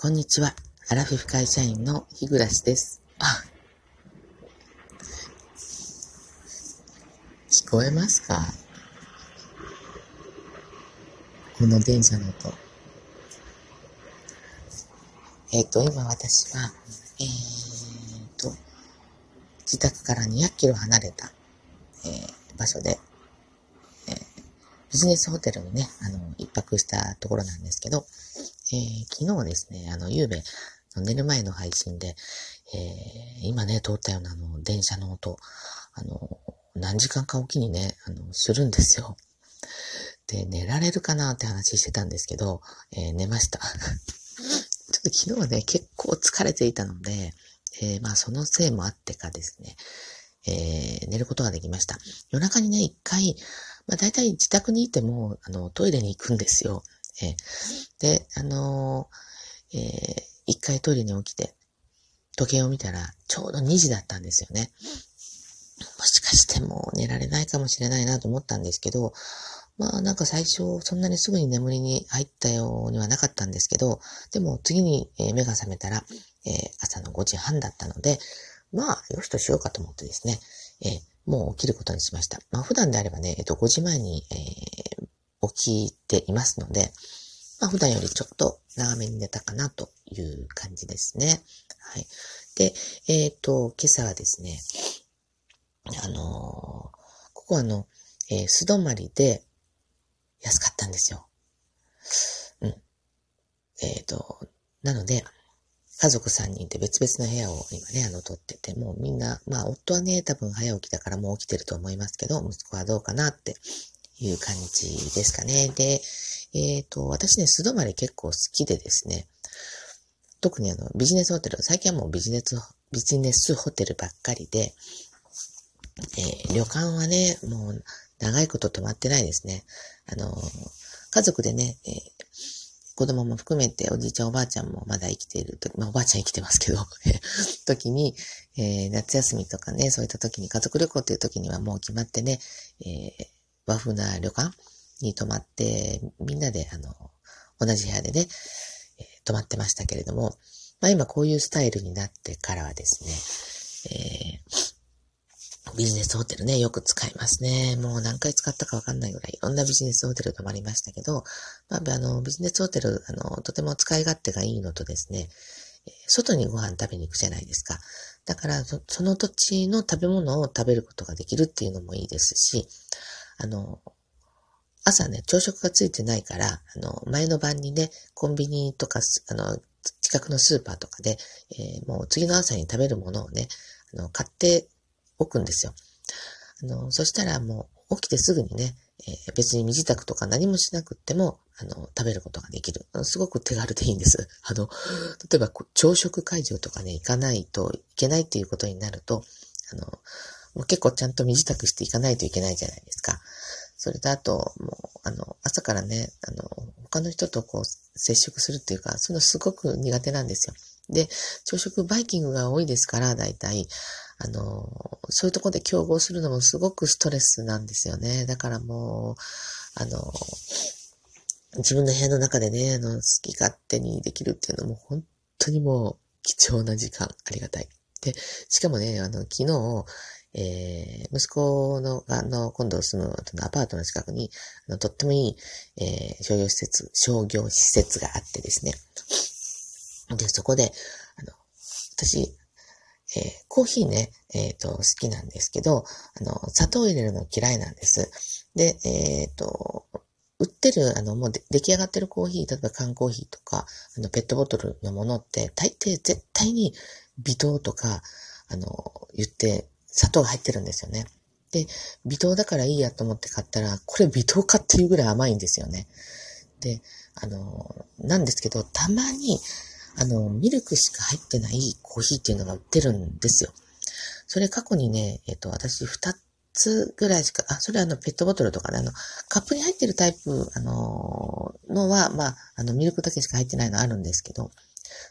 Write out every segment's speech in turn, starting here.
こんにちは。アラフィフ会社員の日暮です。あ、聞こえますか？この電車の音。えっ、ー、と、今私は、えっ、ー、と、自宅から200キロ離れた、えー、場所で、えビジネスホテルにね、あの、一泊したところなんですけど、えー、昨日ですね、あの、ゆうべ、寝る前の配信で、えー、今ね、通ったようなあの、電車の音、あの、何時間かおきにね、あの、するんですよ。で、寝られるかなって話してたんですけど、えー、寝ました。ちょっと昨日はね、結構疲れていたので、えー、まあそのせいもあってかですね、えー、寝ることができました。夜中にね、一回、まあ大体自宅にいても、あの、トイレに行くんですよ。えで、あのー、えー、一回トイレに起きて、時計を見たら、ちょうど2時だったんですよね。もしかしてもう寝られないかもしれないなと思ったんですけど、まあなんか最初そんなにすぐに眠りに入ったようにはなかったんですけど、でも次に目が覚めたら、えー、朝の5時半だったので、まあよしとしようかと思ってですね、えー、もう起きることにしました。まあ普段であればね、えっと5時前に、え、起きていますので、まあ、普段よりちょっと長めに寝たかなという感じですね。はい。で、えっ、ー、と、今朝はですね、あのー、ここはあの、えー、素泊まりで安かったんですよ。うん。えっ、と、なので、家族3人で別々の部屋を今ね、あの、撮ってて、もうみんな、まあ、夫はね、多分早起きだからもう起きてると思いますけど、息子はどうかなっていう感じですかね。で、えっ、ー、と、私ね、素泊まり結構好きでですね、特にあの、ビジネスホテル、最近はもうビジネス、ビジネスホテルばっかりで、えー、旅館はね、もう長いこと泊まってないですね。あの、家族でね、えー、子供も含めておじいちゃんおばあちゃんもまだ生きているとまあおばあちゃん生きてますけど 時に、えー、夏休みとかね、そういった時に家族旅行っていう時にはもう決まってね、え、和風な旅館に泊まって、みんなで、あの、同じ部屋でね、えー、泊まってましたけれども、まあ今こういうスタイルになってからはですね、えー、ビジネスホテルね、よく使いますね。もう何回使ったかわかんないぐらい、いろんなビジネスホテル泊まりましたけど、まあ、あの、ビジネスホテル、あの、とても使い勝手がいいのとですね、外にご飯食べに行くじゃないですか。だからそ、その土地の食べ物を食べることができるっていうのもいいですし、あの、朝ね、朝食がついてないから、あの、前の晩にね、コンビニとか、あの、近くのスーパーとかで、えー、もう次の朝に食べるものをね、あの、買っておくんですよ。あの、そしたらもう起きてすぐにね、えー、別に身支度とか何もしなくっても、あの、食べることができる。すごく手軽でいいんです。あの、例えば朝食会場とかね、行かないといけないっていうことになると、あの、もう結構ちゃんと身支度していかないといけないじゃないですか。それとあと、もう、あの、朝からね、あの、他の人とこう、接触するっていうか、そのすごく苦手なんですよ。で、朝食バイキングが多いですから、大体、あの、そういうとこで競合するのもすごくストレスなんですよね。だからもう、あの、自分の部屋の中でね、あの、好き勝手にできるっていうのも本当にもう貴重な時間、ありがたい。で、しかもね、あの、昨日、えー、息子の、あの、今度住むアパートの近くに、あのとってもいい、えー、商業施設、商業施設があってですね。で、そこで、あの、私、えー、コーヒーね、えっ、ー、と、好きなんですけど、あの、砂糖入れるの嫌いなんです。で、えっ、ー、と、売ってる、あの、もう出来上がってるコーヒー、例えば缶コーヒーとか、あの、ペットボトルのものって、大抵絶対に微糖とか、あの、言って、砂糖が入ってるんですよね。で、微糖だからいいやと思って買ったら、これ微糖かっていうぐらい甘いんですよね。で、あの、なんですけど、たまに、あの、ミルクしか入ってないコーヒーっていうのが売ってるんですよ。それ過去にね、えっ、と、私二つぐらいしか、あ、それあの、ペットボトルとかね、あの、カップに入ってるタイプ、あの、のは、まあ、あの、ミルクだけしか入ってないのあるんですけど、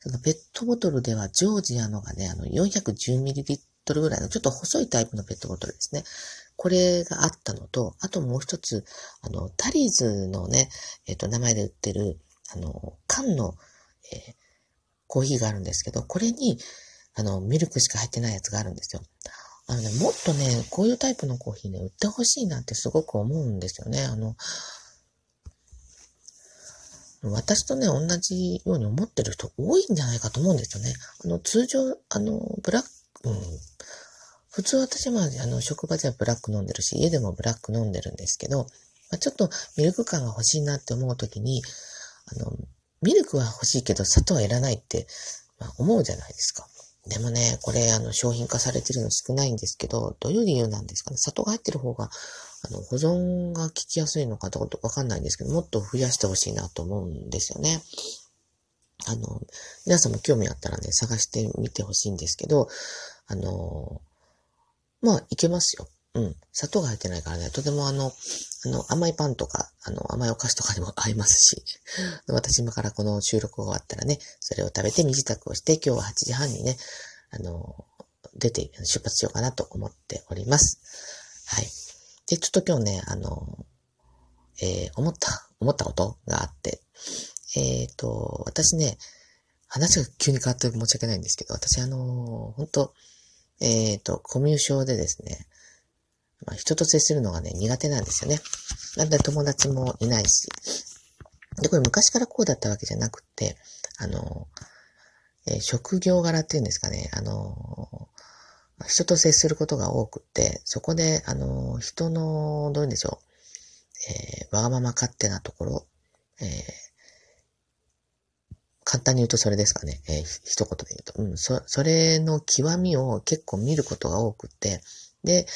そのペットボトルではジョージアのがね、あの、410ml トルぐらいのちょっと細いタイプのペットボトルですね。これがあったのと、あともう一つ、あの、タリーズのね、えっ、ー、と、名前で売ってる、あの、缶の、えー、コーヒーがあるんですけど、これに、あの、ミルクしか入ってないやつがあるんですよ。あのね、もっとね、こういうタイプのコーヒーね、売ってほしいなってすごく思うんですよね。あの、私とね、同じように思ってる人多いんじゃないかと思うんですよね。あの、通常、あの、ブラック、うん、普通私は、あの、職場ではブラック飲んでるし、家でもブラック飲んでるんですけど、まあ、ちょっとミルク感が欲しいなって思うときに、あの、ミルクは欲しいけど砂糖はいらないって、まあ、思うじゃないですか。でもね、これ、あの、商品化されてるの少ないんですけど、どういう理由なんですかね？砂糖が入ってる方が、あの、保存が効きやすいのかどうかわかんないんですけど、もっと増やしてほしいなと思うんですよね。あの、皆さんも興味あったらね、探してみてほしいんですけど、あの、まあ、いけますよ。うん。砂糖が入ってないからね、とてもあの、あの、甘いパンとか、あの、甘いお菓子とかにも合いますし、私今からこの収録が終わったらね、それを食べて身支度をして、今日は8時半にね、あの、出て、出発しようかなと思っております。はい。で、ちょっと今日ね、あの、えー、思った、思ったことがあって、えっ、ー、と、私ね、話が急に変わって申し訳ないんですけど、私あの、本当えっ、ー、と、コミュ障でですね、まあ、人と接するのがね、苦手なんですよね。なんで友達もいないし。で、これ昔からこうだったわけじゃなくって、あの、えー、職業柄っていうんですかね、あの、人と接することが多くって、そこで、あの、人の、どういうんでしょう、えー、わがまま勝手なところ、えー、簡単に言うとそれですかね。えー、一言で言うと。うん、そ、それの極みを結構見ることが多くて、で、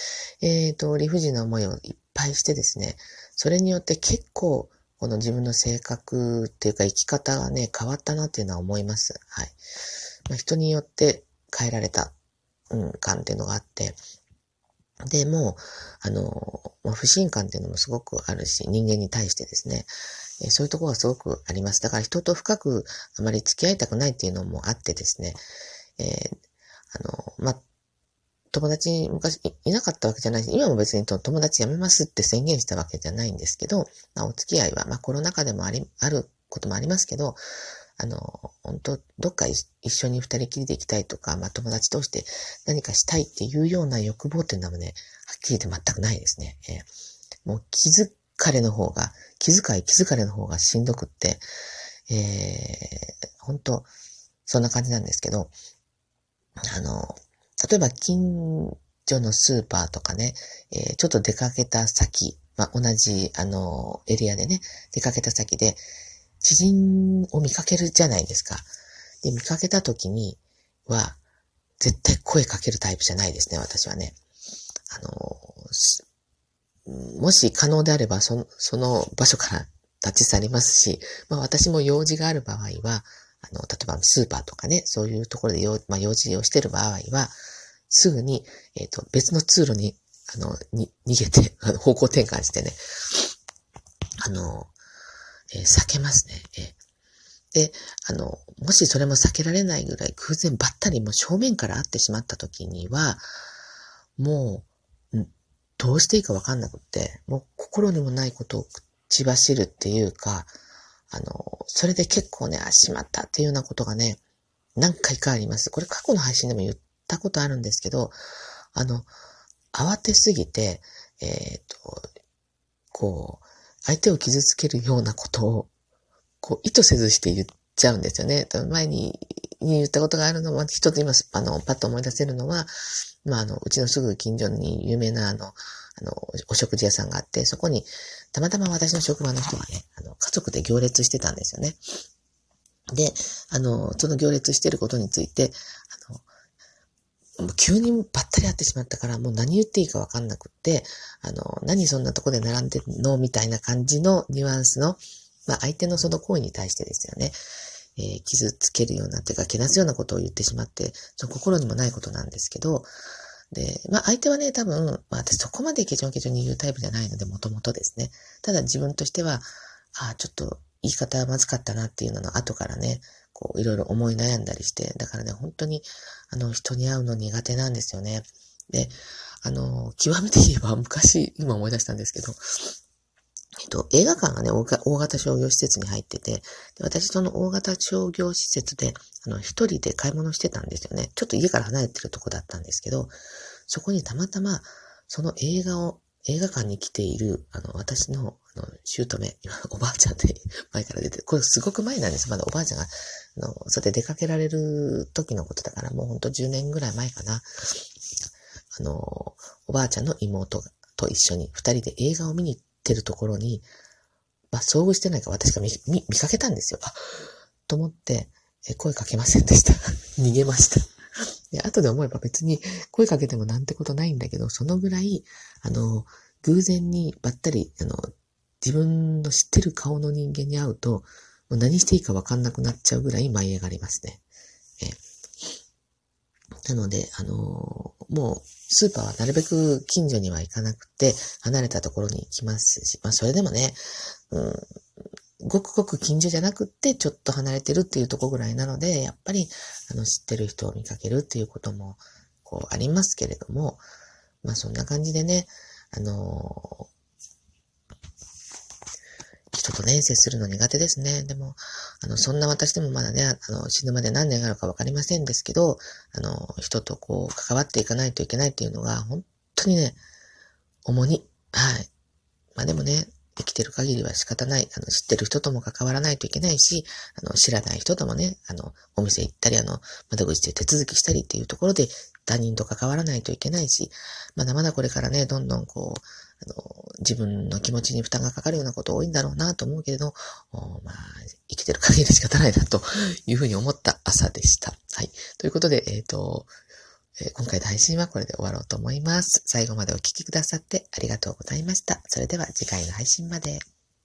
えっ、ー、と、理不尽な思いをいっぱいしてですね、それによって結構、この自分の性格っていうか生き方がね、変わったなっていうのは思います。はい。まあ、人によって変えられた、うん、感っていうのがあって、で、もう、あの、ま、不信感っていうのもすごくあるし、人間に対してですね、えそういうところがすごくあります。だから人と深くあまり付き合いたくないっていうのもあってですね、えー、あの、まあ、友達に昔いなかったわけじゃないし、今も別に友達辞めますって宣言したわけじゃないんですけど、まあ、お付き合いは、まあ、コロナ禍でもあり、あることもありますけど、あの、本当どっか一緒に二人きりで行きたいとか、まあ、友達として何かしたいっていうような欲望っていうのはね、はっきり言って全くないですね。えー、もう気づかれの方が、気遣い気づかれの方がしんどくって、えー、本当そんな感じなんですけど、あの、例えば近所のスーパーとかね、えー、ちょっと出かけた先、まあ、同じ、あの、エリアでね、出かけた先で、知人を見かけるじゃないですか。で、見かけた時には、絶対声かけるタイプじゃないですね、私はね。あの、もし可能であれば、その、その場所から立ち去りますし、まあ私も用事がある場合は、あの、例えばスーパーとかね、そういうところで用,、まあ、用事をしてる場合は、すぐに、えっ、ー、と、別の通路に、あの、に、逃げて、方向転換してね、あの、えー、避けますね。えー、で、あの、もしそれも避けられないぐらい空前ばったりもう正面から会ってしまった時には、もう、どうしていいかわかんなくって、もう心にもないことを口走るっていうか、あの、それで結構ね、あ、しまったっていうようなことがね、何回かあります。これ過去の配信でも言ったことあるんですけど、あの、慌てすぎて、えっ、と、こう、相手を傷つけるようなことを、こう、意図せずして言っちゃうんですよね。前にに言ったことがあるのは、一つ今、あの、パッと思い出せるのは、まあ、あの、うちのすぐ近所に有名な、あの、あの、お食事屋さんがあって、そこに、たまたま私の職場の人がね、あの、家族で行列してたんですよね。で、あの、その行列してることについて、あの、急にばったり会ってしまったから、もう何言っていいかわかんなくって、あの、何そんなとこで並んでんの？みたいな感じのニュアンスの、まあ相手のその行為に対してですよね。えー、傷つけるような、というか、けなすようなことを言ってしまって、その心にもないことなんですけど、で、まあ相手はね、多分、まあ私そこまでケチョンケチョンに言うタイプじゃないので、もともとですね。ただ自分としては、ああ、ちょっと言い方はまずかったなっていうのの後からね、こういろいろ思い悩んだりして、だからね、本当に、あの、人に会うの苦手なんですよね。で、あの、極めて言えば昔、今思い出したんですけど、えっと、映画館がね、大型商業施設に入ってて、で私その大型商業施設で、あの、一人で買い物してたんですよね。ちょっと家から離れてるとこだったんですけど、そこにたまたま、その映画を、映画館に来ている、あの、私の、あの、姑、今、おばあちゃんで 前から出て、これすごく前なんです。まだおばあちゃんが、あの、それで出かけられる時のことだから、もうほんと10年ぐらい前かな。あの、おばあちゃんの妹と一緒に二人で映画を見に行っってるところに、まあ、遭遇してないか私が見、見、見かけたんですよ。あ、と思って、え声かけませんでした。逃げました。で、後で思えば別に声かけてもなんてことないんだけど、そのぐらい、あの、偶然にばったり、あの、自分の知ってる顔の人間に会うと、もう何していいかわかんなくなっちゃうぐらい舞い上がりますね。えなので、あの、もう、スーパーはなるべく近所には行かなくて、離れたところに行きますし、まあ、それでもね、うん、ごくごく近所じゃなくて、ちょっと離れてるっていうとこぐらいなので、やっぱり、あの、知ってる人を見かけるっていうことも、こう、ありますけれども、まあ、そんな感じでね、あの人とね、接するの苦手ですね。でも、あの、そんな私でもまだね、あの、死ぬまで何年あるかわかりませんですけど、あの、人とこう、関わっていかないといけないっていうのが、本当にね、重荷。はい。まあでもね、生きてる限りは仕方ない。あの、知ってる人とも関わらないといけないし、あの、知らない人ともね、あの、お店行ったり、あの、窓口で手続きしたりっていうところで他人と関わらないといけないし、まだまだこれからね、どんどんこう、あの、自分の気持ちに負担がかかるようなこと多いんだろうなと思うけれど、まあ、生きてる限りで仕方ないなというふうに思った朝でした。はい。ということで、えっ、ー、と、えー、今回の配信はこれで終わろうと思います。最後までお聴きくださってありがとうございました。それでは次回の配信まで。